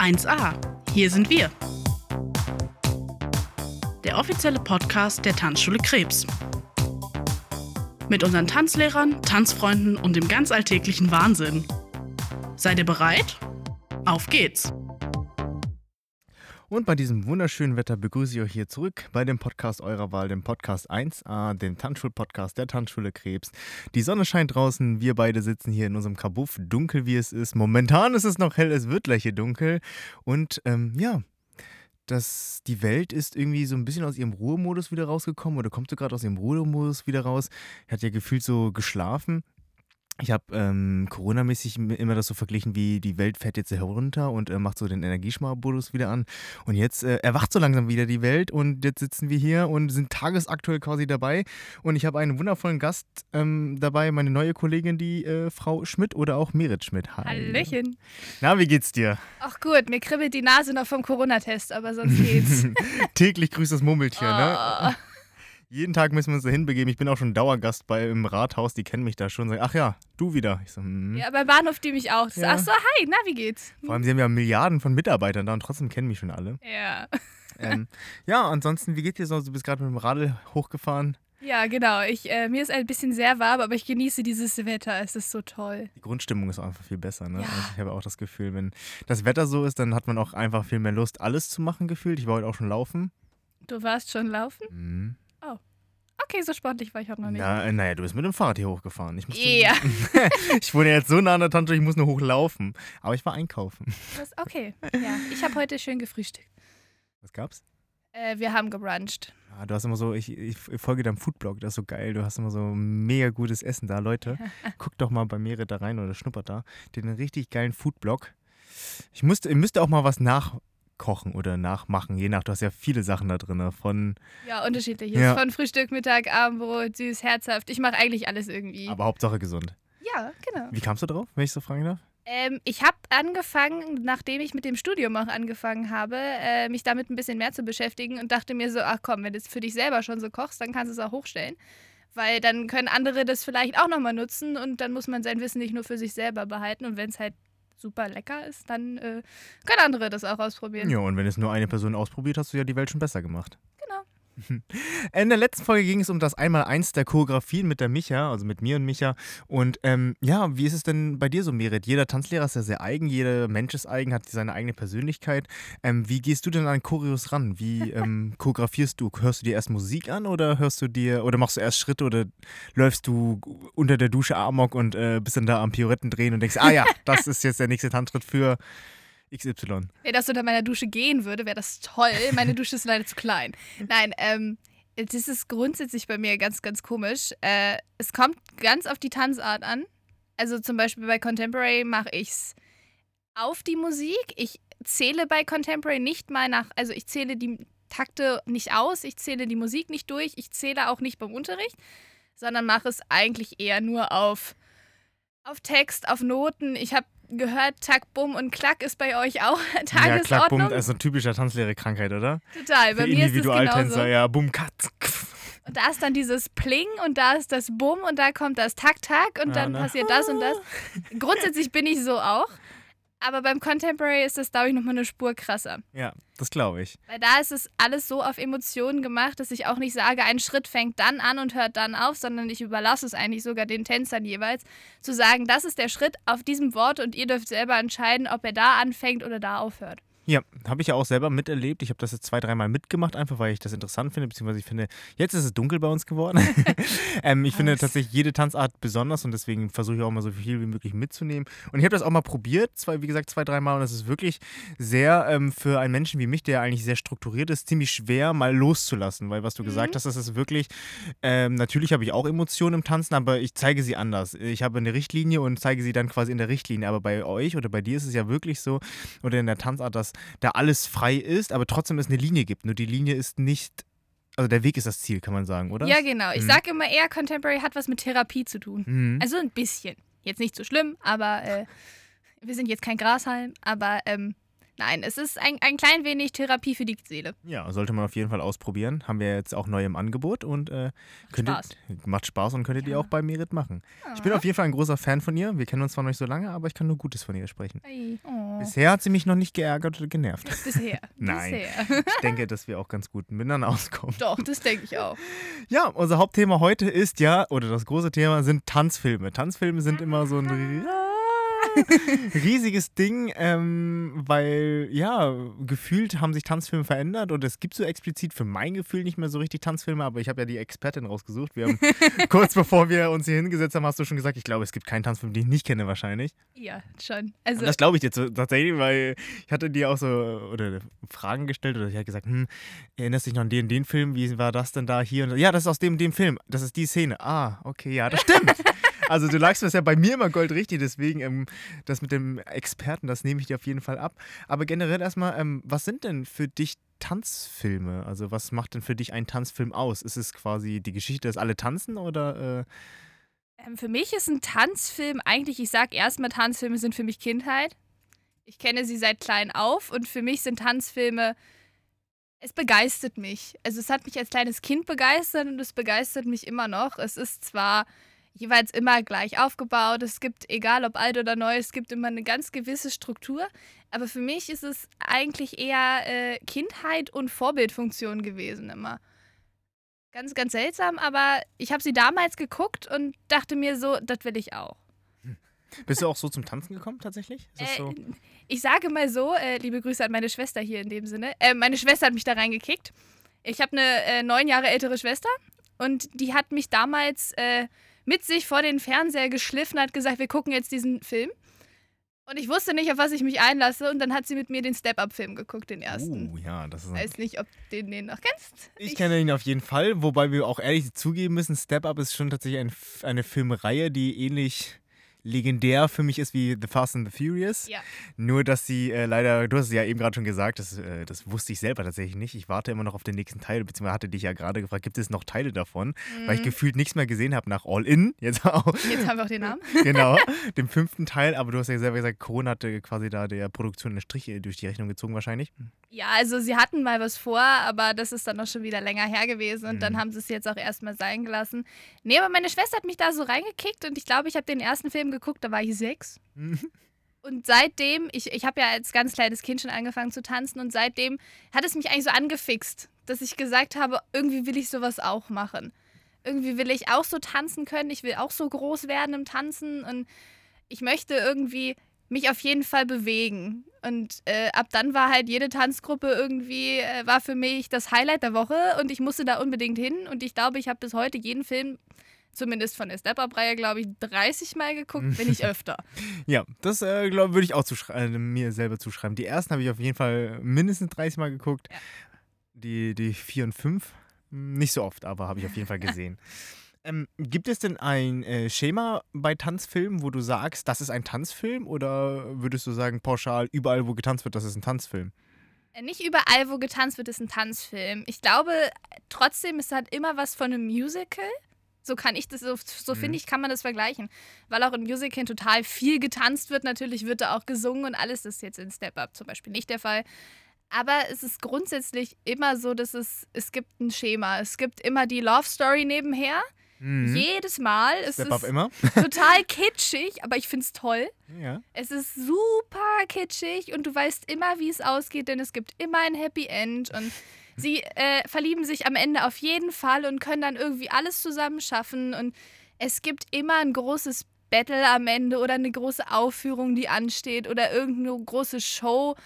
1a. Hier sind wir. Der offizielle Podcast der Tanzschule Krebs. Mit unseren Tanzlehrern, Tanzfreunden und dem ganz alltäglichen Wahnsinn. Seid ihr bereit? Auf geht's! Und bei diesem wunderschönen Wetter begrüße ich euch hier zurück bei dem Podcast eurer Wahl, dem Podcast 1a, dem Tanzschul-Podcast der Tanzschule Krebs. Die Sonne scheint draußen, wir beide sitzen hier in unserem Kabuff, dunkel wie es ist. Momentan ist es noch hell, es wird gleich hier dunkel. Und ähm, ja, dass die Welt ist irgendwie so ein bisschen aus ihrem Ruhemodus wieder rausgekommen oder kommt so gerade aus ihrem Ruhemodus wieder raus. Hat ja gefühlt so geschlafen ich habe ähm, Corona-mäßig immer das so verglichen, wie die Welt fährt jetzt herunter und äh, macht so den Energiesparmodus wieder an. Und jetzt äh, erwacht so langsam wieder die Welt und jetzt sitzen wir hier und sind tagesaktuell quasi dabei. Und ich habe einen wundervollen Gast ähm, dabei, meine neue Kollegin, die äh, Frau Schmidt oder auch Merit Schmidt. Hi. Hallöchen. Na, wie geht's dir? Ach gut, mir kribbelt die Nase noch vom Corona-Test, aber sonst geht's. Täglich grüßt das Murmeltier, oh. ne? Jeden Tag müssen wir uns da hinbegeben. Ich bin auch schon Dauergast bei im Rathaus, die kennen mich da schon. Sagen, ach ja, du wieder. Ich so, hm. Ja, beim Bahnhof die mich auch. Ja. Ach so, hi, na, wie geht's? Vor allem, sie haben ja Milliarden von Mitarbeitern da und trotzdem kennen mich schon alle. Ja. Ähm, ja, ansonsten, wie geht's dir so? Du bist gerade mit dem Radl hochgefahren. Ja, genau. Ich, äh, mir ist ein bisschen sehr warm, aber ich genieße dieses Wetter. Es ist so toll. Die Grundstimmung ist einfach viel besser. Ne? Ja. Also ich habe auch das Gefühl, wenn das Wetter so ist, dann hat man auch einfach viel mehr Lust, alles zu machen gefühlt. Ich war heute auch schon laufen. Du warst schon laufen? Mhm. Okay, so sportlich war ich heute noch nicht. Na, äh, naja, du bist mit dem Fahrrad hier hochgefahren. Ich musste, ja. ich wohne jetzt so nah an der Tante, ich muss nur hochlaufen. Aber ich war einkaufen. Das, okay, ja. Ich habe heute schön gefrühstückt. Was gab's? Äh, wir haben gebruncht. Ja, du hast immer so, ich, ich folge deinem Foodblog, das ist so geil. Du hast immer so mega gutes Essen da, Leute. Guckt doch mal bei Merit da rein oder schnuppert da. Den richtig geilen Foodblog. Ich müsste, ihr müsst auch mal was nach, kochen oder nachmachen, je nach, du hast ja viele Sachen da drin. Von, ja, unterschiedlich. Ja. Von Frühstück, Mittag, Abendbrot, süß, herzhaft. Ich mache eigentlich alles irgendwie. Aber Hauptsache gesund. Ja, genau. Wie kamst du drauf, wenn ich so fragen darf? Ähm, ich habe angefangen, nachdem ich mit dem Studium auch angefangen habe, äh, mich damit ein bisschen mehr zu beschäftigen und dachte mir so, ach komm, wenn du es für dich selber schon so kochst, dann kannst du es auch hochstellen. Weil dann können andere das vielleicht auch nochmal nutzen und dann muss man sein Wissen nicht nur für sich selber behalten. Und wenn es halt super lecker ist, dann äh, können andere das auch ausprobieren. Ja, und wenn es nur eine Person ausprobiert, hast du ja die Welt schon besser gemacht. In der letzten Folge ging es um das Einmaleins der Choreografien mit der Micha, also mit mir und Micha. Und ähm, ja, wie ist es denn bei dir so, Merit? Jeder Tanzlehrer ist ja sehr eigen, jeder Mensch ist eigen, hat seine eigene Persönlichkeit. Ähm, wie gehst du denn an Choreos ran? Wie ähm, choreografierst du? Hörst du dir erst Musik an oder hörst du dir oder machst du erst Schritte oder läufst du unter der Dusche Amok und äh, bist dann da am Pioretten drehen und denkst, ah ja, das ist jetzt der nächste Tanzschritt für XY. Wenn das unter meiner Dusche gehen würde, wäre das toll. Meine Dusche ist leider zu klein. Nein, ähm, das ist grundsätzlich bei mir ganz, ganz komisch. Äh, es kommt ganz auf die Tanzart an. Also zum Beispiel bei Contemporary mache ich es auf die Musik. Ich zähle bei Contemporary nicht mal nach, also ich zähle die Takte nicht aus, ich zähle die Musik nicht durch, ich zähle auch nicht beim Unterricht, sondern mache es eigentlich eher nur auf, auf Text, auf Noten. Ich habe gehört, Tack, Bumm und Klack ist bei euch auch Tagesordnung. Ja, Klack, Bumm ist eine typische Tanzlehre-Krankheit, oder? Total, bei Für mir ist es genauso. ja, Bumm, Katz. Und da ist dann dieses Pling und da ist das Bumm und da kommt das Tack, Tack und ja, dann ne? passiert das und das. Grundsätzlich bin ich so auch. Aber beim Contemporary ist das, glaube ich, nochmal eine Spur krasser. Ja, das glaube ich. Weil da ist es alles so auf Emotionen gemacht, dass ich auch nicht sage, ein Schritt fängt dann an und hört dann auf, sondern ich überlasse es eigentlich sogar den Tänzern jeweils, zu sagen, das ist der Schritt auf diesem Wort und ihr dürft selber entscheiden, ob er da anfängt oder da aufhört. Ja, habe ich ja auch selber miterlebt. Ich habe das jetzt zwei, dreimal mitgemacht, einfach weil ich das interessant finde, beziehungsweise ich finde, jetzt ist es dunkel bei uns geworden. ähm, ich finde tatsächlich jede Tanzart besonders und deswegen versuche ich auch mal so viel wie möglich mitzunehmen. Und ich habe das auch mal probiert, zwei, wie gesagt, zwei, dreimal und das ist wirklich sehr ähm, für einen Menschen wie mich, der eigentlich sehr strukturiert ist, ziemlich schwer mal loszulassen, weil was du mhm. gesagt hast, das ist wirklich, ähm, natürlich habe ich auch Emotionen im Tanzen, aber ich zeige sie anders. Ich habe eine Richtlinie und zeige sie dann quasi in der Richtlinie, aber bei euch oder bei dir ist es ja wirklich so, oder in der Tanzart, dass da alles frei ist, aber trotzdem es eine Linie gibt. Nur die Linie ist nicht also der Weg ist das Ziel, kann man sagen, oder? Ja, genau. Ich mhm. sage immer eher, Contemporary hat was mit Therapie zu tun. Mhm. Also ein bisschen. Jetzt nicht so schlimm, aber äh, wir sind jetzt kein Grashalm. Aber ähm, Nein, es ist ein, ein klein wenig Therapie für die Seele. Ja, sollte man auf jeden Fall ausprobieren. Haben wir jetzt auch neu im Angebot und äh, könntet, Spaß. macht Spaß und könntet ihr Ja. auch bei Merit machen. Ich bin auf jeden Fall ein großer Fan von ihr. Wir kennen uns zwar noch nicht so lange, aber ich kann nur Gutes von ihr sprechen. Oh. Bisher hat sie mich noch nicht geärgert oder genervt. Bisher. Nein. Bisher. Ich denke, dass wir auch ganz gut miteinander auskommen. Doch, das denke ich auch. Ja, unser Hauptthema heute ist ja, oder das große Thema sind Tanzfilme. Tanzfilme sind immer so ein riesiges Ding, ähm, weil ja, gefühlt haben sich Tanzfilme verändert und es gibt so explizit für mein Gefühl nicht mehr so richtig Tanzfilme, aber ich habe ja die Expertin rausgesucht. Wir haben kurz bevor wir uns hier hingesetzt haben, hast du schon gesagt, ich glaube, es gibt keinen Tanzfilm, den ich nicht kenne wahrscheinlich. Ja, schon. Also, Und das glaube ich dir tatsächlich, weil ich hatte dir auch so oder Fragen gestellt oder ich hatte gesagt, hm, erinnerst du dich noch an den, den Film? Wie war das denn da hier? Und, ja, das ist aus dem, dem Film. Das ist die Szene. Ah, okay, ja, das stimmt. also du lagst bisher bei mir immer goldrichtig, deswegen ähm, das mit dem Experten, das nehme ich dir auf jeden Fall ab. Aber generell erstmal, ähm, was sind denn für dich Tanzfilme? Also was macht denn für dich ein Tanzfilm aus? Ist es quasi die Geschichte, dass alle tanzen oder äh, ähm, für mich ist ein Tanzfilm eigentlich, ich sag erstmal, Tanzfilme sind für mich Kindheit. Ich kenne sie seit klein auf und für mich sind Tanzfilme, es begeistert mich. Also es hat mich als kleines Kind begeistert und es begeistert mich immer noch. Es ist zwar jeweils immer gleich aufgebaut, es gibt, egal ob alt oder neu, es gibt immer eine ganz gewisse Struktur, aber für mich ist es eigentlich eher äh, Kindheit und Vorbildfunktion gewesen immer. Ganz, ganz seltsam, aber ich habe sie damals geguckt und dachte mir so, das will ich auch. bist du auch so zum Tanzen gekommen tatsächlich? Äh, so? Ich sage mal so, äh, liebe Grüße an meine Schwester hier in dem Sinne. Äh, meine Schwester hat mich da reingekickt. Ich habe eine äh, neun Jahre ältere Schwester und die hat mich damals äh, mit sich vor den Fernseher geschliffen, hat gesagt, wir gucken jetzt diesen Film. Und ich wusste nicht, auf was ich mich einlasse. Und dann hat sie mit mir den Step-Up-Film geguckt, den ersten. Uh, ja, das ist ein Weiß nicht, ob du den, den noch kennst. Ich kenne ihn auf jeden Fall, wobei wir auch ehrlich zugeben müssen, Step Up ist schon tatsächlich ein, eine Filmreihe, die ähnlich legendär für mich ist wie The Fast and the Furious. Ja. Nur, dass sie äh, leider, du hast es ja eben gerade schon gesagt, das, äh, das wusste ich selber tatsächlich nicht. Ich warte immer noch auf den nächsten Teil, beziehungsweise hatte dich ja gerade gefragt, gibt es noch Teile davon? Weil ich Mhm. gefühlt nichts mehr gesehen habe nach All In. Jetzt auch. Jetzt haben wir auch den Namen. genau, dem fünften Teil. Aber du hast ja selber gesagt, Corona hatte quasi da der Produktion eine Striche durch die Rechnung gezogen wahrscheinlich. Ja, also sie hatten mal was vor, aber das ist dann auch schon wieder länger her gewesen und dann Mhm. haben sie es jetzt auch erstmal sein gelassen. Nee, aber meine Schwester hat mich da so reingekickt und ich glaube, ich habe den ersten Film geguckt, da war ich sechs. Und seitdem, ich, ich habe ja als ganz kleines Kind schon angefangen zu tanzen und seitdem hat es mich eigentlich so angefixt, dass ich gesagt habe, irgendwie will ich sowas auch machen. Irgendwie will ich auch so tanzen können, ich will auch so groß werden im Tanzen und ich möchte irgendwie mich auf jeden Fall bewegen. Und äh, ab dann war halt jede Tanzgruppe irgendwie, äh, war für mich das Highlight der Woche und ich musste da unbedingt hin. Und ich glaube, ich habe bis heute jeden Film, zumindest von der Step-Up-Reihe, glaube ich, 30 Mal geguckt, wenn nicht öfter. Ja, das äh, glaube würde ich auch äh, mir selber zuschreiben. Die ersten habe ich auf jeden Fall mindestens 30 Mal geguckt. Ja. Die, die vier und fünf hm, nicht so oft, aber habe ich auf jeden Fall gesehen. Ähm, gibt es denn ein äh, Schema bei Tanzfilmen, wo du sagst, das ist ein Tanzfilm? Oder würdest du sagen, pauschal, überall, wo getanzt wird, das ist ein Tanzfilm? Äh, Nicht überall, wo getanzt wird, ist ein Tanzfilm. Ich glaube trotzdem, es hat immer was von einem Musical. So kann ich das, so, so Mhm. finde ich, kann man das vergleichen. Weil auch in Musicalen total viel getanzt wird. Natürlich wird da auch gesungen und alles ist jetzt in Step Up zum Beispiel nicht der Fall. Aber es ist grundsätzlich immer so, dass es, es gibt ein Schema. Es gibt immer die Love Story nebenher. Mhm. Jedes Mal. Es Step ist immer. total kitschig, aber ich finde es toll. ja. Es ist super kitschig und du weißt immer, wie es ausgeht, denn es gibt immer ein Happy End und sie äh, verlieben sich am Ende auf jeden Fall und können dann irgendwie alles zusammen schaffen und es gibt immer ein großes Battle am Ende oder eine große Aufführung, die ansteht oder irgendeine große Show,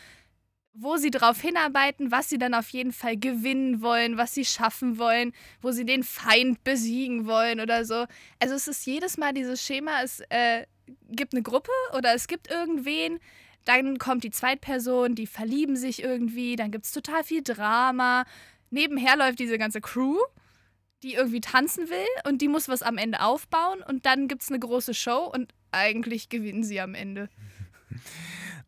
wo sie darauf hinarbeiten, was sie dann auf jeden Fall gewinnen wollen, was sie schaffen wollen, wo sie den Feind besiegen wollen oder so. Also es ist jedes Mal dieses Schema, es äh, gibt eine Gruppe oder es gibt irgendwen, dann kommt die Zweitperson, die verlieben sich irgendwie, dann gibt es total viel Drama. Nebenher läuft diese ganze Crew, die irgendwie tanzen will und die muss was am Ende aufbauen und dann gibt es eine große Show und eigentlich gewinnen sie am Ende.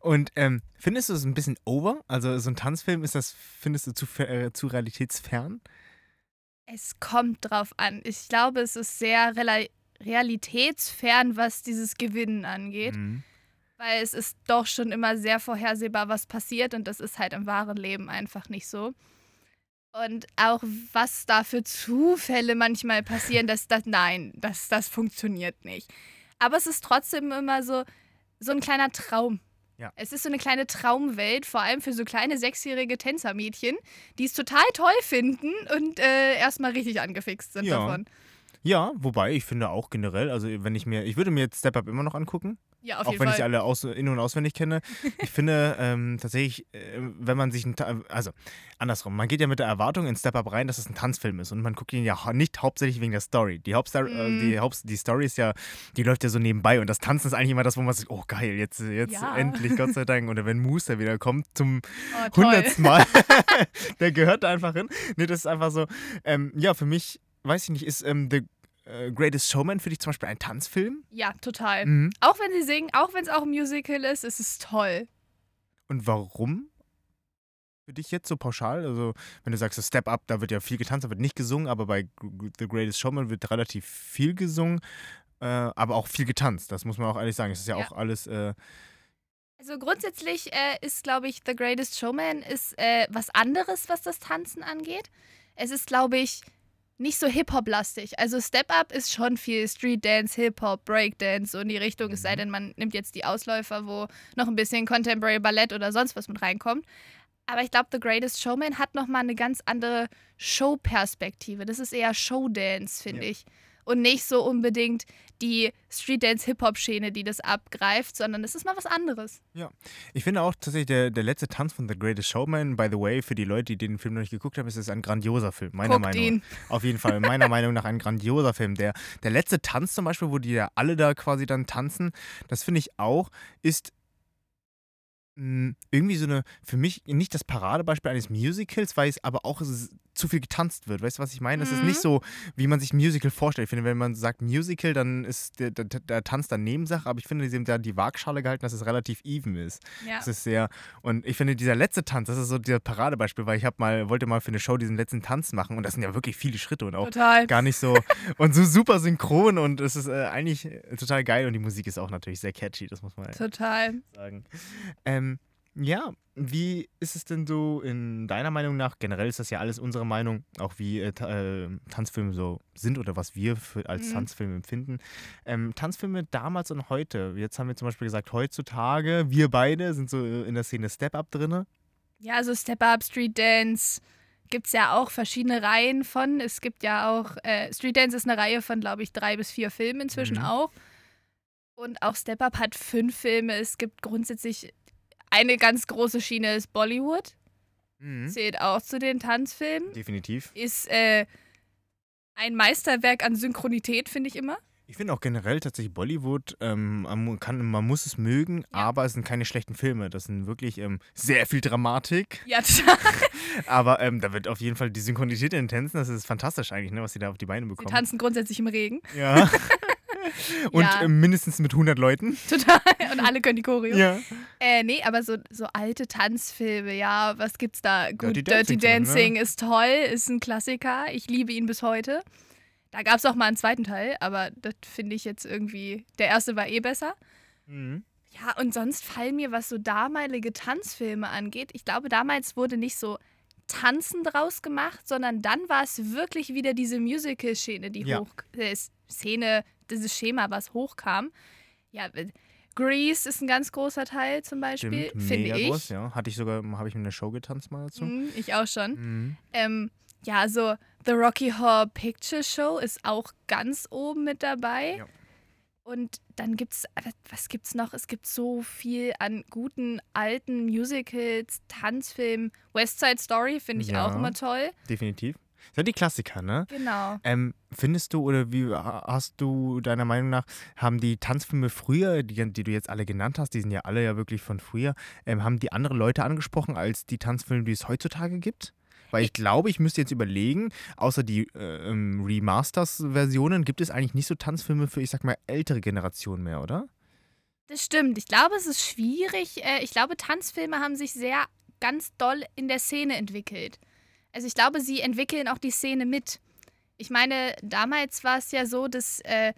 Und ähm, findest du es ein bisschen over? Also so ein Tanzfilm, ist das, findest du zu, äh, zu realitätsfern? Es kommt drauf an. Ich glaube, es ist sehr rela realitätsfern, was dieses Gewinnen angeht. Mhm. Weil es ist doch schon immer sehr vorhersehbar, was passiert und das ist halt im wahren Leben einfach nicht so. Und auch was da für Zufälle manchmal passieren, dass das, nein, das, das funktioniert nicht. Aber es ist trotzdem immer so, so ein kleiner Traum. Ja. Es ist so eine kleine Traumwelt, vor allem für so kleine sechsjährige Tänzermädchen, die es total toll finden und äh, erstmal richtig angefixt sind Ja. davon. Ja, wobei ich finde auch generell, also wenn ich mir, ich würde mir jetzt Step Up immer noch angucken, Ja, auf auch jeden wenn ich Fall. sie alle aus, in- und auswendig kenne. Ich finde ähm, tatsächlich, äh, wenn man sich, ein, Ta- also andersrum, man geht ja mit der Erwartung in Step Up rein, dass es ein Tanzfilm ist und man guckt ihn ja hau- nicht hauptsächlich wegen der Story. Die, Hauptstory, Mhm. äh, die, Haupt, die Story ist ja, die läuft ja so nebenbei und das Tanzen ist eigentlich immer das, wo man sagt, oh geil, jetzt, jetzt Ja. endlich, Gott sei Dank. Oder wenn Moose wieder kommt zum oh, toll. hundertsten Mal, der gehört da einfach hin. Nee, das ist einfach so, ähm, ja, für mich, weiß ich nicht, ist ähm, The äh, Greatest Showman für dich zum Beispiel ein Tanzfilm? Ja, total. Mhm. Auch wenn sie singen, auch wenn es auch ein Musical ist, ist es toll. Und warum? Für dich jetzt so pauschal? Also, wenn du sagst, so Step Up, da wird ja viel getanzt, da wird nicht gesungen, aber bei The Greatest Showman wird relativ viel gesungen, äh, aber auch viel getanzt. Das muss man auch ehrlich sagen. Es ist ja, Ja. auch alles. Äh, Also grundsätzlich äh, ist, glaube ich, The Greatest Showman ist äh, was anderes, was das Tanzen angeht. Es ist, glaube ich, nicht so Hip-Hop-lastig. Also Step Up ist schon viel Street Dance, Hip-Hop, Breakdance, so in die Richtung. Es sei Mhm. denn, man nimmt jetzt die Ausläufer, wo noch ein bisschen Contemporary Ballett oder sonst was mit reinkommt. Aber ich glaube, The Greatest Showman hat nochmal eine ganz andere Show-Perspektive. Das ist eher Showdance, finde Ja. ich. Und nicht so unbedingt die Street Dance Hip-Hop-Schiene, die das abgreift, sondern es ist mal was anderes. ich finde auch tatsächlich, der, der letzte Tanz von The Greatest Showman, by the way, für die Leute, die den Film noch nicht geguckt haben, ist es ein grandioser Film, meiner Guckt Meinung ihn. nach. Auf jeden Fall, meiner Meinung nach ein grandioser Film. Der, der letzte Tanz zum Beispiel, wo die ja alle da quasi dann tanzen, das finde ich auch, ist mh, irgendwie so eine, für mich nicht das Paradebeispiel eines Musicals, weil es aber auch zu viel getanzt wird. Weißt du, was ich meine? Es ist Mhm. nicht so, wie man sich Musical vorstellt. Ich finde, wenn man sagt Musical, dann ist der, der, der Tanz dann Nebensache, aber ich finde, sie haben da die Waagschale gehalten, dass es relativ even ist. Ja. Das ist sehr, und ich finde, dieser letzte Tanz, das ist so der Paradebeispiel, weil ich habe mal, wollte mal für eine Show diesen letzten Tanz machen und das sind ja wirklich viele Schritte und auch Total. gar nicht so und so super synchron und es ist äh, eigentlich total geil und die Musik ist auch natürlich sehr catchy, das muss man Total. sagen. Ähm, ja, wie ist es denn so in deiner Meinung nach? Generell ist das ja alles unsere Meinung, auch wie äh, äh, Tanzfilme so sind oder was wir für, als Mhm. Tanzfilme empfinden. Ähm, Tanzfilme damals und heute. Jetzt haben wir zum Beispiel gesagt, heutzutage, wir beide sind so äh, in der Szene Step Up drin. Ja, so Step Up, Street Dance gibt es ja auch verschiedene Reihen von. Es gibt ja auch, äh, Street Dance ist eine Reihe von, glaube ich, drei bis vier Filmen inzwischen Mhm. auch. Und auch Step Up hat fünf Filme. Es gibt grundsätzlich eine ganz große Schiene ist Bollywood. Mhm. Zählt auch zu den Tanzfilmen. Definitiv. Ist äh, ein Meisterwerk an Synchronität, finde ich immer. Ich finde auch generell tatsächlich Bollywood, ähm, man, kann, man muss es mögen, aber es sind keine schlechten Filme. Das sind wirklich ähm, sehr viel Dramatik. Ja, total. Aber ähm, da wird auf jeden Fall die Synchronität in den Tänzen, das ist fantastisch eigentlich, ne, was sie da auf die Beine Sie bekommen. tanzen grundsätzlich im Regen. Ja. Und Ja. ähm, mindestens mit 100 Leuten. Total. Und alle können die Choreo. Ja. Äh, nee, aber so, so alte Tanzfilme, ja, was gibt's da? Gut, Dirty Dirty Dancing Dancing, ne? ist toll, ist ein Klassiker. Ich liebe ihn bis heute. Da gab es auch mal einen zweiten Teil, aber das finde ich jetzt irgendwie. Der erste war eh besser. Mhm. Ja, und sonst fallen mir, was so damalige Tanzfilme angeht, ich glaube, damals wurde nicht so Tanzen draus gemacht, sondern dann war es wirklich wieder diese Musical-Szene, die Ja. hoch. Äh, Szene, dieses Schema, was hochkam. Ja, äh, Grease ist ein ganz großer Teil zum Beispiel, finde ich. groß, ja. Hatte ich sogar, habe ich in der Show getanzt mal dazu. Mhm, ich auch schon. Mhm. Ähm, ja, so The Rocky Horror Picture Show ist auch ganz oben mit dabei. Ja. Und dann gibt's, was gibt's noch? Es gibt so viel an guten alten Musicals, Tanzfilmen. West Side Story finde ich Ja. auch immer toll. Definitiv. Das sind die Klassiker, ne? Genau. Ähm, findest du oder wie ha- hast du deiner Meinung nach, haben die Tanzfilme früher, die, die du jetzt alle genannt hast, die sind ja alle ja wirklich von früher, ähm, haben die andere Leute angesprochen als die Tanzfilme, die es heutzutage gibt? Weil ich glaube, ich müsste jetzt überlegen, außer die äh, ähm, Remasters-Versionen, gibt es eigentlich nicht so Tanzfilme für, ich sag mal, ältere Generationen mehr, oder? Das stimmt. Ich glaube, es ist schwierig. Äh, Ich glaube, Tanzfilme haben sich sehr ganz doll in der Szene entwickelt. Also ich glaube, sie entwickeln auch die Szene mit. Ich meine, damals war es ja so, dass äh,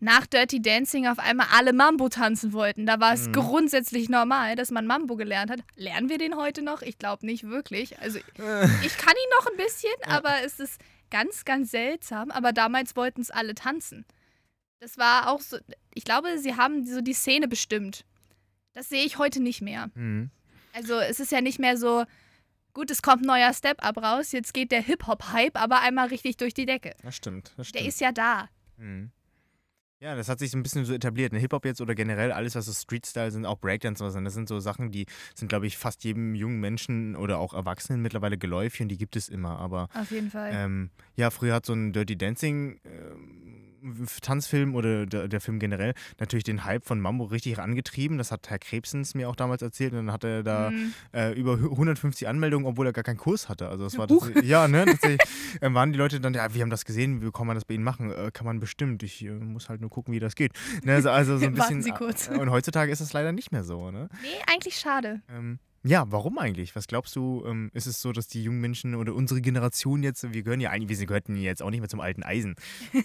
nach Dirty Dancing auf einmal alle Mambo tanzen wollten. Da war es Mhm. grundsätzlich normal, dass man Mambo gelernt hat. Lernen wir den heute noch? Ich glaube nicht wirklich. Also ich kann ihn noch ein bisschen, aber es ist ganz, ganz seltsam. Aber damals wollten es alle tanzen. Das war auch so, ich glaube, sie haben so die Szene bestimmt. Das sehe ich heute nicht mehr. Mhm. Also es ist ja nicht mehr so, gut, es kommt ein neuer Step-Up raus, jetzt geht der Hip-Hop-Hype aber einmal richtig durch die Decke. Das stimmt. Das Der stimmt. ist ja da. Mhm. Ja, das hat sich so ein bisschen so etabliert. Ne? Hip-Hop jetzt oder generell alles, was so Street-Style sind, auch Breakdance oder so. Das sind so Sachen, die sind, glaube ich, fast jedem jungen Menschen oder auch Erwachsenen mittlerweile geläufig und die gibt es immer. Aber Auf jeden Fall. ähm, ja, früher hat so ein Dirty Dancing ähm, Tanzfilm oder der, der Film generell natürlich den Hype von Mambo richtig angetrieben. Das hat Herr Krebsens mir auch damals erzählt. Und dann hat er da Mhm. äh, über 150 Anmeldungen, obwohl er gar keinen Kurs hatte. Also das war das, ja, ne, tatsächlich ähm, waren die Leute dann, ja, wir haben das gesehen, wie kann man das bei Ihnen machen? Äh, kann man bestimmt. Ich äh, muss halt nur gucken, wie das geht. Ne, also, also so ein Warten bisschen. Sie kurz. äh, Und heutzutage ist es leider nicht mehr so, ne? Nee, eigentlich schade. Ähm, ja, warum eigentlich? Was glaubst du, ähm, ist es so, dass die jungen Menschen oder unsere Generation jetzt, wir gehören ja eigentlich, wir gehörten ja jetzt auch nicht mehr zum alten Eisen.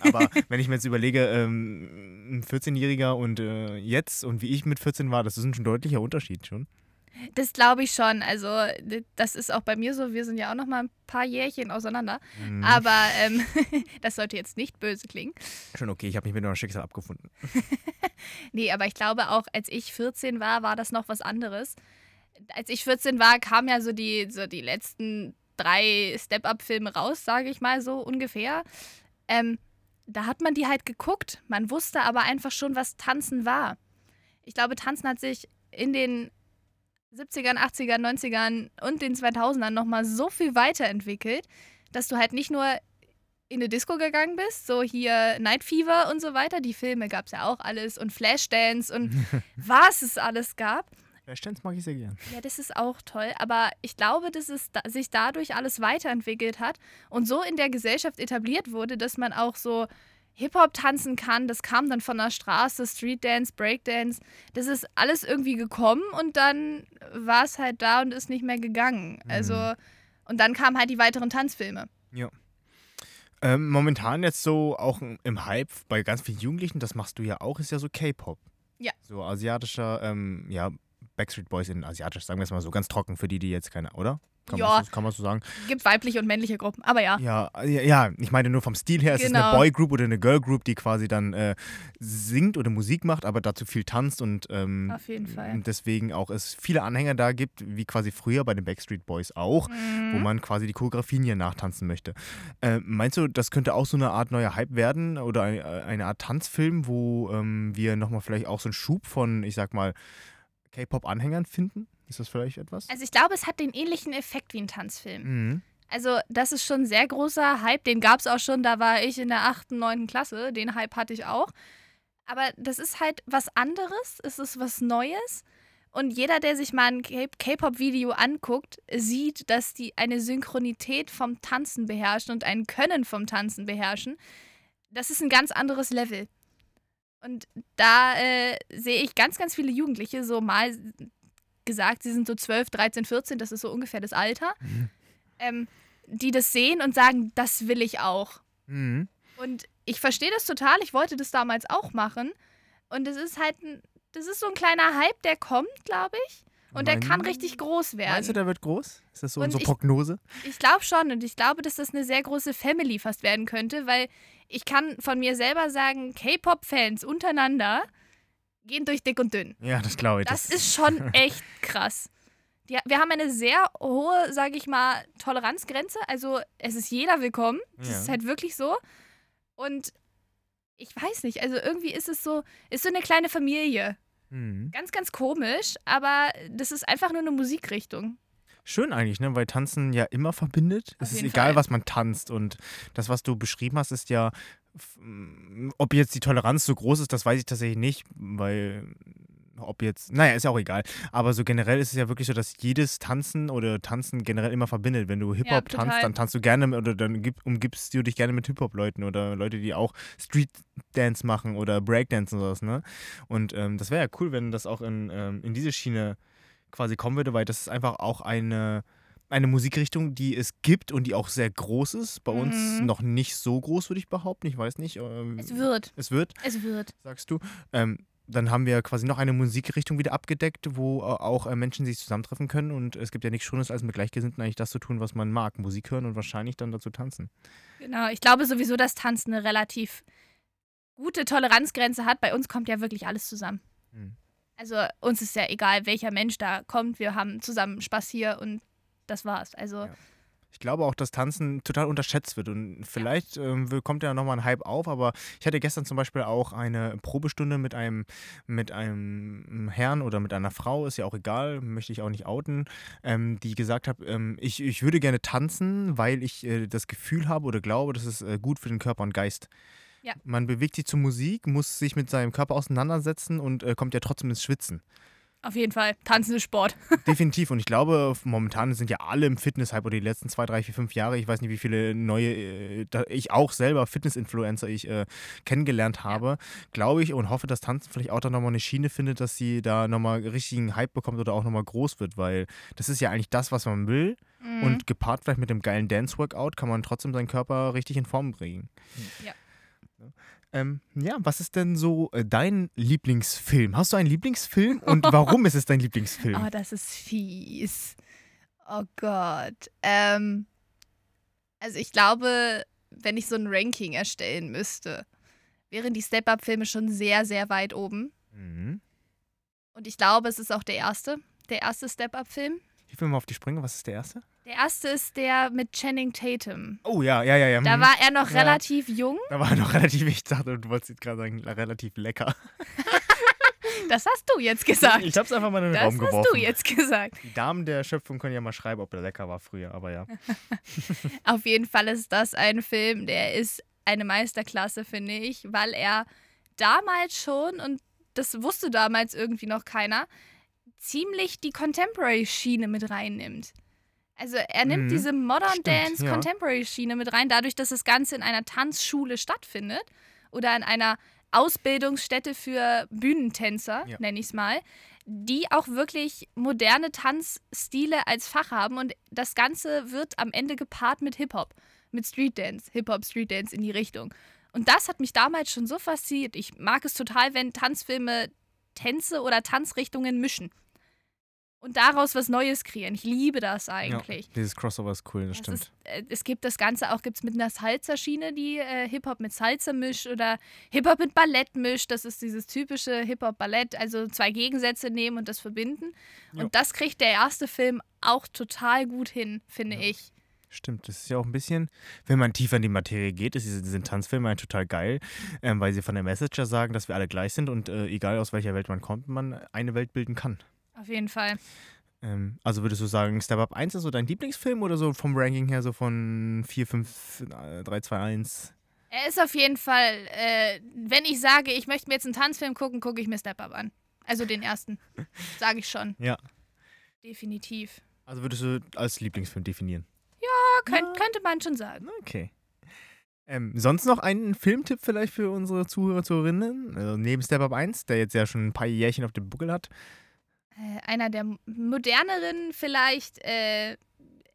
Aber wenn ich mir jetzt überlege, ähm, ein 14-Jähriger und äh, jetzt und wie ich mit 14 war, das ist ein schon deutlicher Unterschied schon. Das glaube ich schon. Also, das ist auch bei mir so. Wir sind ja auch noch mal ein paar Jährchen auseinander. Mhm. Aber ähm, das sollte jetzt nicht böse klingen. Schon okay, ich habe mich mit meinem Schicksal abgefunden. Nee, aber ich glaube auch, als ich 14 war, war das noch was anderes. Als ich 14 war, kamen ja so die, so die letzten drei Step-Up-Filme raus, sage ich mal so ungefähr. Ähm, da hat man die halt geguckt. Man wusste aber einfach schon, was Tanzen war. Ich glaube, Tanzen hat sich in den 70ern, 80ern, 90ern und den 2000ern nochmal so viel weiterentwickelt, dass du halt nicht nur in eine Disco gegangen bist, so hier Night Fever und so weiter. Die Filme gab es ja auch alles und Flashdance und was es alles gab. Flashdance mag ich sehr gern. Ja, das ist auch toll, aber ich glaube, dass es da, sich dadurch alles weiterentwickelt hat und so in der Gesellschaft etabliert wurde, dass man auch so Hip-Hop tanzen kann. Das kam dann von der Straße, Street Dance, Breakdance. Das ist alles irgendwie gekommen und dann war es halt da und ist nicht mehr gegangen. Also, Mhm. und dann kamen halt die weiteren Tanzfilme. Ähm, momentan jetzt so auch im Hype bei ganz vielen Jugendlichen, das machst du ja auch, ist ja so K-Pop. Ja. So asiatischer, ähm, ja, Backstreet Boys in asiatisch, sagen wir es mal so, ganz trocken für die, die jetzt keine, oder? Kann Ja. Man so, kann man so sagen. Gibt weibliche und männliche Gruppen, aber ja. Ja, ja, ja, ich meine nur vom Stil her, es ist Genau. eine Boy-Group oder eine Girl-Group, die quasi dann äh, singt oder Musik macht, aber dazu viel tanzt und ähm, Auf jeden Fall. deswegen auch es viele Anhänger da gibt, wie quasi früher bei den Backstreet Boys auch, wo Mhm. man quasi die Choreografien hier nachtanzen möchte. Äh, meinst du, das könnte auch so eine Art neuer Hype werden oder ein, eine Art Tanzfilm, wo ähm, wir nochmal vielleicht auch so einen Schub von, ich sag mal, K-Pop-Anhängern finden? Ist das vielleicht etwas? Also ich glaube, es hat den ähnlichen Effekt wie ein Tanzfilm. Mhm. Also das ist schon ein sehr großer Hype. Den gab es auch schon, da war ich in der 8., 9. Klasse. Den Hype hatte ich auch. Aber das ist halt was anderes. Es ist was Neues. Und jeder, der sich mal ein K-Pop-Video anguckt, sieht, dass die eine Synchronität vom Tanzen beherrschen und ein Können vom Tanzen beherrschen. Das ist ein ganz anderes Level. Und da äh, sehe ich ganz, ganz viele Jugendliche, so mal gesagt, sie sind so 12, 13, 14, das ist so ungefähr das Alter, ähm, die das sehen und sagen, das will ich auch. Mhm. Und ich verstehe das total, ich wollte das damals auch machen. Und es ist halt, ein, das ist so ein kleiner Hype, der kommt, glaube ich. Und der Mein- kann richtig groß werden. Meinst du, der wird groß? Ist das so Und unsere ich- Prognose? Ich glaube schon und ich glaube, dass das eine sehr große Family fast werden könnte, weil ich kann von mir selber sagen, K-Pop-Fans untereinander gehen durch dick und dünn. Ja, das glaube ich. Das ist schon echt krass. Die, wir haben eine sehr hohe, sage ich mal, Toleranzgrenze. Also es ist jeder willkommen. Das Ja. ist halt wirklich so. Und ich weiß nicht, also irgendwie ist es so, ist so eine kleine Familie. Mhm. Ganz, ganz komisch, aber das ist einfach nur eine Musikrichtung. Schön eigentlich, ne? weil Tanzen ja immer verbindet. Auf Es ist egal, Fall. was man tanzt. Und das, was du beschrieben hast, ist ja, ob jetzt die Toleranz so groß ist, das weiß ich tatsächlich nicht, weil ob jetzt, naja, ist ja auch egal. Aber so generell ist es ja wirklich so, dass jedes Tanzen oder Tanzen generell immer verbindet. Wenn du Hip-Hop total. tanzt, dann tanzt du gerne oder dann gib, umgibst du dich gerne mit Hip-Hop-Leuten oder Leute, die auch Street-Dance machen oder Breakdance und sowas, ne? Und ähm, das wäre ja cool, wenn das auch in, ähm, in diese Schiene quasi kommen würde, weil das ist einfach auch eine, eine Musikrichtung, die es gibt und die auch sehr groß ist. Bei uns Mhm. noch nicht so groß, würde ich behaupten. Ich weiß nicht. Ähm, Es wird. Es wird, Es wird. sagst du. Ähm, dann haben wir quasi noch eine Musikrichtung wieder abgedeckt, wo äh, auch äh, Menschen sich zusammentreffen können. Und es gibt ja nichts Schönes, als mit Gleichgesinnten eigentlich das zu tun, was man mag. Musik hören und wahrscheinlich dann dazu tanzen. Genau. Ich glaube sowieso, dass Tanzen eine relativ gute Toleranzgrenze hat. Bei uns kommt ja wirklich alles zusammen. Hm. Also uns ist ja egal, welcher Mensch da kommt. Wir haben zusammen Spaß hier und das war's. Also Ja. Ich glaube auch, dass Tanzen total unterschätzt wird und vielleicht ähm, kommt ja nochmal ein Hype auf, aber ich hatte gestern zum Beispiel auch eine Probestunde mit einem, mit einem Herrn oder mit einer Frau, ist ja auch egal, möchte ich auch nicht outen, ähm, die gesagt hat, ähm, ich, ich würde gerne tanzen, weil ich äh, das Gefühl habe oder glaube, das ist äh, gut für den Körper und Geist. Ja. Man bewegt sich zur Musik, muss sich mit seinem Körper auseinandersetzen und äh, kommt ja trotzdem ins Schwitzen. Auf jeden Fall. Tanzen ist Sport. Definitiv. Und ich glaube, momentan sind ja alle im Fitness-Hype oder die letzten zwei, drei, vier, fünf Jahre. Ich weiß nicht, wie viele neue, äh, ich auch selber Fitness-Influencer ich äh, kennengelernt habe. Glaube ich und hoffe, dass Tanzen vielleicht auch da nochmal eine Schiene findet, dass sie da nochmal richtigen Hype bekommt oder auch nochmal groß wird, weil das ist ja eigentlich das, was man will. Mhm. Und gepaart vielleicht mit dem geilen Dance-Workout kann man trotzdem seinen Körper richtig in Form bringen. Ja. Ähm, ja, was ist denn so äh, dein Lieblingsfilm? Hast du einen Lieblingsfilm und warum ist es dein Lieblingsfilm? Oh, das ist fies. Oh Gott. Ähm, also ich glaube, wenn ich so ein Ranking erstellen müsste, wären die Step-Up-Filme schon sehr, sehr weit oben. Mhm. Und ich glaube, es ist auch der erste. Der erste Step-Up-Film. Ich will mal auf die Sprünge. Was ist der erste? Der erste ist der mit Channing Tatum. Oh ja, ja, ja, ja. Da mhm. war er noch Ja. relativ jung. da war er noch relativ, ich dachte, du wolltest jetzt gerade sagen, relativ lecker. Das hast du jetzt gesagt. Ich hab's einfach mal in den das Raum hast geworfen. du jetzt gesagt. Die Damen der Schöpfung können ja mal schreiben, ob der lecker war früher, aber ja. Auf jeden Fall ist das ein Film, der ist eine Meisterklasse, finde ich, weil er damals schon, und das wusste damals irgendwie noch keiner, ziemlich die Contemporary-Schiene mit reinnimmt. Also er nimmt Mhm. diese Modern Stimmt, Dance ja. Contemporary-Schiene mit rein, dadurch, dass das Ganze in einer Tanzschule stattfindet oder in einer Ausbildungsstätte für Bühnentänzer, Ja. nenne ich es mal, die auch wirklich moderne Tanzstile als Fach haben und das Ganze wird am Ende gepaart mit Hip-Hop, mit Street Dance, Hip-Hop, Street Dance in die Richtung. Und das hat mich damals schon so fasziniert. Ich mag es total, wenn Tanzfilme Tänze oder Tanzrichtungen mischen und daraus was Neues kreieren. Ich liebe das eigentlich. Ja, dieses Crossover ist cool, das Es, stimmt. ist, äh, es gibt das Ganze auch gibt's mit einer Salsa-Schiene, die äh, Hip-Hop mit Salsa mischt oder Hip-Hop mit Ballett mischt. Das ist dieses typische Hip-Hop-Ballett, also zwei Gegensätze nehmen und das verbinden. Ja. Und das kriegt der erste Film auch total gut hin, finde Ja. ich. Stimmt, das ist ja auch ein bisschen, wenn man tiefer in die Materie geht, ist diese, sind Tanzfilme eigentlich total geil, ähm, weil sie von der Message ja sagen, dass wir alle gleich sind und äh, egal aus welcher Welt man kommt, man eine Welt bilden kann. Auf jeden Fall. Ähm, also würdest du sagen, Step Up 1 ist so dein Lieblingsfilm oder so vom Ranking her so von 4, 5, 3, 2, 1? Er ist auf jeden Fall, äh, wenn ich sage, ich möchte mir jetzt einen Tanzfilm gucken, gucke ich mir Step Up an. Also den ersten. Sage ich schon. Ja. Definitiv. Also würdest du als Lieblingsfilm definieren? Ja, könnt, könnte man schon sagen. Okay. Ähm, sonst noch einen Filmtipp vielleicht für unsere Zuhörer, Zuhörerinnen? Also neben Step Up 1, der jetzt ja schon ein paar Jährchen auf dem Buckel hat. Äh, einer der moderneren vielleicht äh,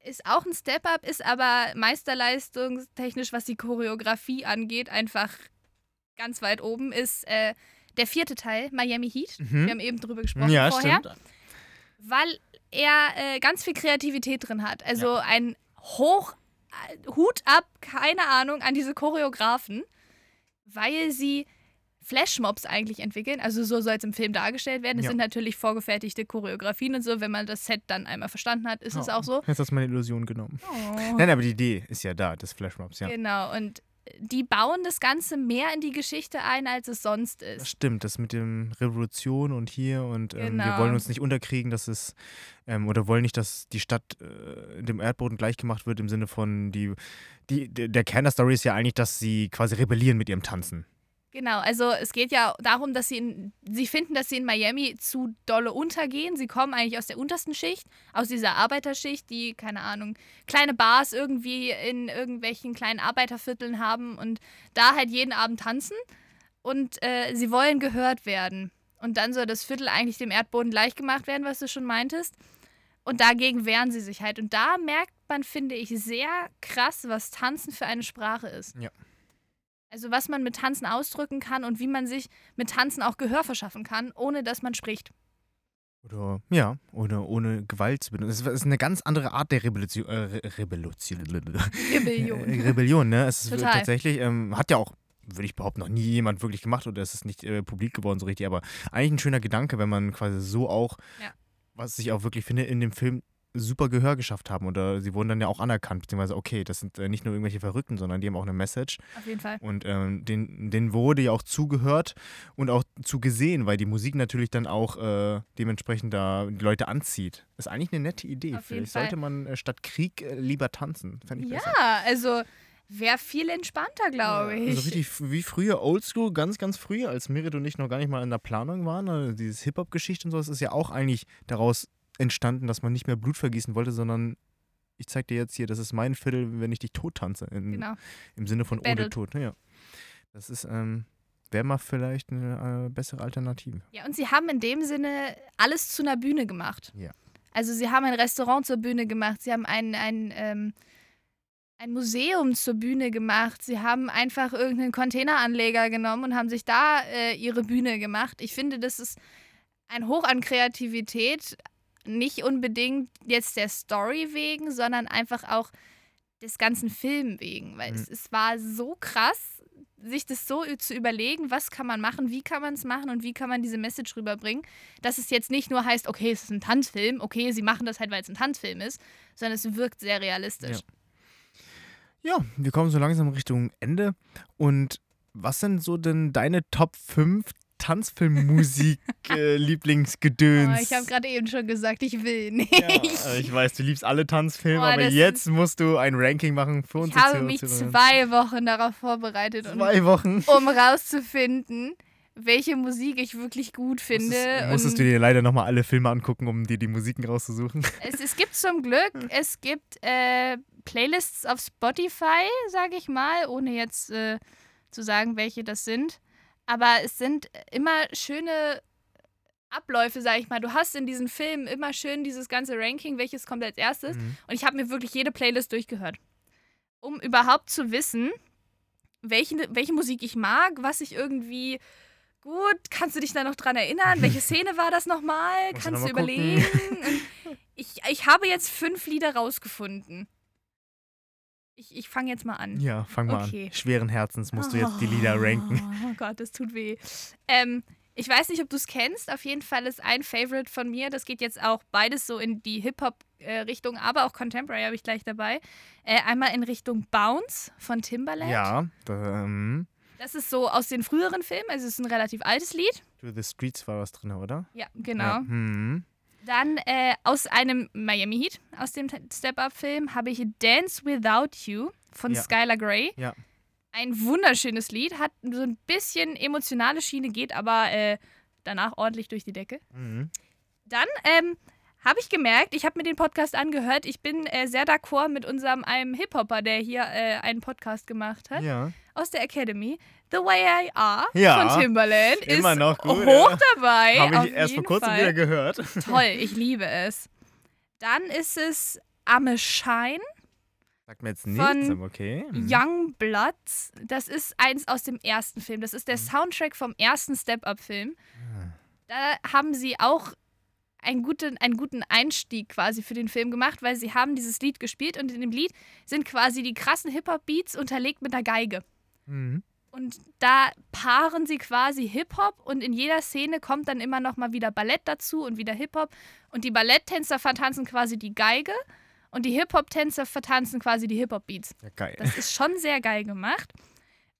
ist auch ein Step-Up, ist aber meisterleistungstechnisch, was die Choreografie angeht, einfach ganz weit oben, ist äh, der vierte Teil, Miami Heat. Mhm. Wir haben eben drüber gesprochen Ja, vorher. stimmt. Weil er äh, ganz viel Kreativität drin hat. Also ein Hoch, äh, Hut ab, keine Ahnung, an diese Choreografen, weil sie Flashmobs eigentlich entwickeln. Also so soll es im Film dargestellt werden. Es Ja. sind natürlich vorgefertigte Choreografien und so. Wenn man das Set dann einmal verstanden hat, ist es Oh, auch so. Jetzt hast du meine Illusion genommen. Oh. Nein, aber die Idee ist ja da, des Flashmobs, ja. Genau. Und die bauen das Ganze mehr in die Geschichte ein, als es sonst Das ist. stimmt, das mit dem Revolution und hier und ähm, wir Genau. wollen uns nicht unterkriegen, dass es ähm, oder wollen nicht, dass die Stadt äh, dem Erdboden gleichgemacht wird im Sinne von die, die der Kern der Story ist ja eigentlich, dass sie quasi rebellieren mit ihrem Tanzen. Genau, also es geht ja darum, dass sie in, sie finden, dass sie in Miami zu dolle untergehen. Sie kommen eigentlich aus der untersten Schicht, aus dieser Arbeiterschicht, die, keine Ahnung, kleine Bars irgendwie in irgendwelchen kleinen Arbeitervierteln haben und da halt jeden Abend tanzen. Und äh, sie wollen gehört werden. Und dann soll das Viertel eigentlich dem Erdboden gleichgemacht werden, was du schon meintest. Und dagegen wehren sie sich halt. Und da merkt man, finde ich, sehr krass, was Tanzen für eine Sprache ist. Ja. Also was man mit Tanzen ausdrücken kann und wie man sich mit Tanzen auch Gehör verschaffen kann, ohne dass man spricht. Oder, ja, oder ohne Gewalt zu benutzen. Es ist eine ganz andere Art der Revolution. Äh, Re- Revolution. Rebellion. Rebellion, ne? Es ist Total. tatsächlich, ähm, hat ja auch, würde ich behaupten, noch nie jemand wirklich gemacht oder es ist nicht äh, publik geworden so richtig, aber eigentlich ein schöner Gedanke, wenn man quasi so auch, Ja. was ich auch wirklich finde, in dem Film super Gehör geschafft haben oder sie wurden dann ja auch anerkannt, beziehungsweise okay, das sind äh, nicht nur irgendwelche Verrückten, sondern die haben auch eine Message Auf jeden Fall. und ähm, den, denen wurde ja auch zugehört und auch zugesehen, weil die Musik natürlich dann auch äh, dementsprechend da die Leute anzieht. Ist eigentlich eine nette Idee. Auf jeden Vielleicht Fall. sollte man äh, statt Krieg äh, lieber tanzen. Fände ich besser. Ja, also wäre viel entspannter, glaube ich. Also richtig wie früher, oldschool, ganz, ganz früher, als Merit und ich noch gar nicht mal in der Planung waren. Also dieses Hip-Hop-Geschichte und sowas ist ja auch eigentlich daraus entstanden, dass man nicht mehr Blut vergießen wollte, sondern ich zeig dir jetzt hier, das ist mein Viertel, wenn ich dich tot tanze. In, Genau. Im Sinne von ohne Battled. Tod. Ja. Das ist, ähm, wäre mal vielleicht eine äh, bessere Alternative. Ja, und sie haben in dem Sinne alles zu einer Bühne gemacht. Ja. Also sie haben ein Restaurant zur Bühne gemacht, sie haben ein, ein, ähm, ein Museum zur Bühne gemacht, sie haben einfach irgendeinen Containeranleger genommen und haben sich da äh, ihre Bühne gemacht. Ich finde, das ist ein Hoch an Kreativität, nicht unbedingt jetzt der Story wegen, sondern einfach auch des ganzen Film wegen, weil Mhm. es, es war so krass, sich das so zu überlegen, was kann man machen, wie kann man es machen und wie kann man diese Message rüberbringen, dass es jetzt nicht nur heißt, okay, es ist ein Tanzfilm, okay, sie machen das halt, weil es ein Tanzfilm ist, sondern es wirkt sehr realistisch. Ja, wir kommen so langsam Richtung Ende. Und was sind so denn deine Top 5 Tanzfilmmusik-Lieblingsgedöns? Oh, ich habe gerade eben schon gesagt, ich will nicht. Ja, äh, ich weiß, du liebst alle Tanzfilme, Boah, aber jetzt musst du ein Ranking machen für Ich unsere habe mich zwei Wochen darauf vorbereitet, Zwei Wochen. um rauszufinden, welche Musik ich wirklich gut finde. Musstest, musstest du dir leider nochmal alle Filme angucken, um dir die Musiken rauszusuchen. es, es gibt zum Glück, es gibt äh, Playlists auf Spotify, sage ich mal, ohne jetzt äh, zu sagen, welche das sind. Aber es sind immer schöne Abläufe, sage ich mal. Du hast in diesen Filmen immer schön dieses ganze Ranking, welches kommt als erstes. Mhm. Und ich habe mir wirklich jede Playlist durchgehört, um überhaupt zu wissen, welche, welche Musik ich mag, was ich irgendwie gut. Kannst du dich da noch dran erinnern? Welche Szene war das nochmal? Kannst du überlegen? Ich, ich habe jetzt fünf Lieder rausgefunden. Ich, ich fange jetzt mal an. Ja, fang mal Okay. an. Schweren Herzens musst du jetzt die Lieder ranken. Oh Gott, das tut weh. Ähm, ich weiß nicht, ob du es kennst. Auf jeden Fall ist ein Favorite von mir. Das geht jetzt auch beides so in die Hip-Hop-Richtung, aber auch Contemporary habe ich gleich dabei. Äh, einmal in Richtung Bounce von Timbaland. Ja, da, ähm, Das ist so aus den früheren Filmen. Also es ist ein relativ altes Lied. To the Streets war was drin, oder? Ja, genau. Ja. Mhm. Dann äh, aus einem Miami Heat, aus dem Step-Up-Film, habe ich Dance Without You von Ja. Skylar Grey. Ja. Ein wunderschönes Lied, hat so ein bisschen emotionale Schiene, geht aber äh, danach ordentlich durch die Decke. Mhm. Dann ähm, habe ich gemerkt, ich habe mir den Podcast angehört, ich bin äh, sehr d'accord mit unserem einem Hip-Hopper, der hier äh, einen Podcast gemacht hat, Ja. Aus der Academy. The Way I Are Ja, von Timbaland immer ist noch gut, hoch ja. dabei. Habe ich erst vor kurzem Fall. wieder gehört. Toll, ich liebe es. Dann ist es Amme Shine, Sagt mir jetzt nichts, Von aber okay. Mhm. Young Bloods. Das ist eins aus dem ersten Film. Das ist der Soundtrack vom ersten Step-Up-Film. Ah. Da haben sie auch einen guten, einen guten Einstieg quasi für den Film gemacht, weil sie haben dieses Lied gespielt und in dem Lied sind quasi die krassen Hip-Hop-Beats unterlegt mit einer Geige. Mhm. Und da paaren sie quasi Hip-Hop und in jeder Szene kommt dann immer noch mal wieder Ballett dazu und wieder Hip-Hop. Und die Balletttänzer vertanzen quasi die Geige und die Hip-Hop-Tänzer vertanzen quasi die Hip-Hop-Beats. Ja, geil. Das ist schon sehr geil gemacht.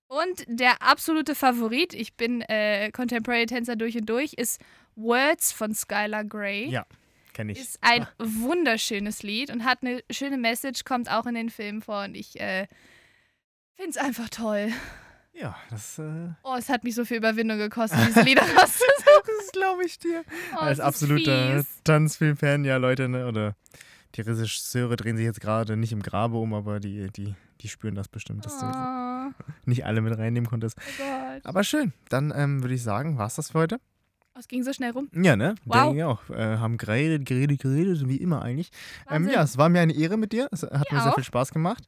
Und der absolute Favorit, ich bin äh, Contemporary-Tänzer durch und durch, ist Words von Skylar Grey. Ja, kenne ich. Ist ein wunderschönes Lied und hat eine schöne Message, kommt auch in den Film vor und ich äh, finde es einfach toll. Ja, das, äh, Oh, es hat mich so viel Überwindung gekostet, diese Lieder rauszusuchen. das glaube ich dir. Oh, Als absoluter. Tanzfilm-Fan, ja, Leute, ne, oder die Regisseure drehen sich jetzt gerade nicht im Grabe um, aber die, die, die spüren das bestimmt, dass du Oh, nicht alle mit reinnehmen konntest. oh Gott. Aber schön, dann ähm, würde ich sagen, war es das für heute. Oh, es ging so schnell rum. Ja, ne? Wow. Denke auch. Äh, haben geredet, geredet, geredet, wie immer eigentlich. Ähm, ja, es war mir eine Ehre mit dir. Es hat Mir mir sehr viel Spaß gemacht.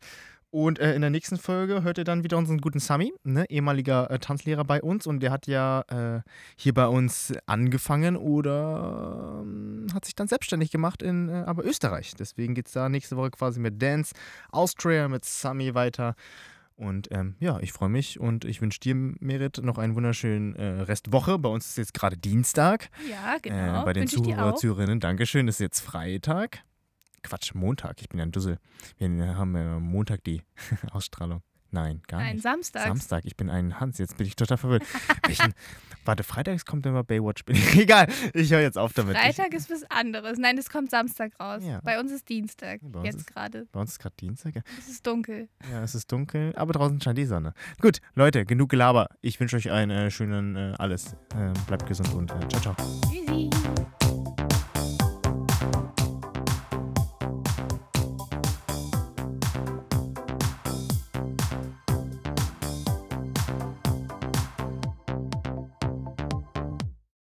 Und äh, in der nächsten Folge hört ihr dann wieder unseren guten Sami, ne? ehemaliger äh, Tanzlehrer bei uns. Und der hat ja äh, hier bei uns angefangen oder ähm, hat sich dann selbstständig gemacht in äh, aber Österreich. Deswegen geht es da nächste Woche quasi mit Dance Austria, mit Sami weiter. Und ähm, ja, ich freue mich und ich wünsche dir, Merit, noch einen wunderschönen äh, Restwoche. Bei uns ist jetzt gerade Dienstag. Ja, genau. Äh, bei den Zuhörer. Zuhörerinnen, Dankeschön. Es ist jetzt Freitag. Quatsch, Montag. Ich bin ja ein Dussel. Wir haben äh, Montag die Ausstrahlung. Nein, gar Nein, nicht. Samstag. Samstag. Ich bin ein Hans. Jetzt bin ich total verwirrt. Welchen? Warte, freitags kommt immer Baywatch. Bin ich, egal. Ich höre jetzt auf damit. Freitag ist was anderes. Nein, es kommt Samstag raus. Ja. Bei uns ist Dienstag. Ja, uns Jetzt gerade. Ich, bei uns ist gerade Dienstag. ja. Es ist dunkel. Ja, es ist dunkel, aber draußen scheint die Sonne. Gut, Leute, genug Gelaber. Ich wünsche euch einen äh, schönen äh, alles. Äh, bleibt gesund und äh, ciao, ciao. Tschüssi.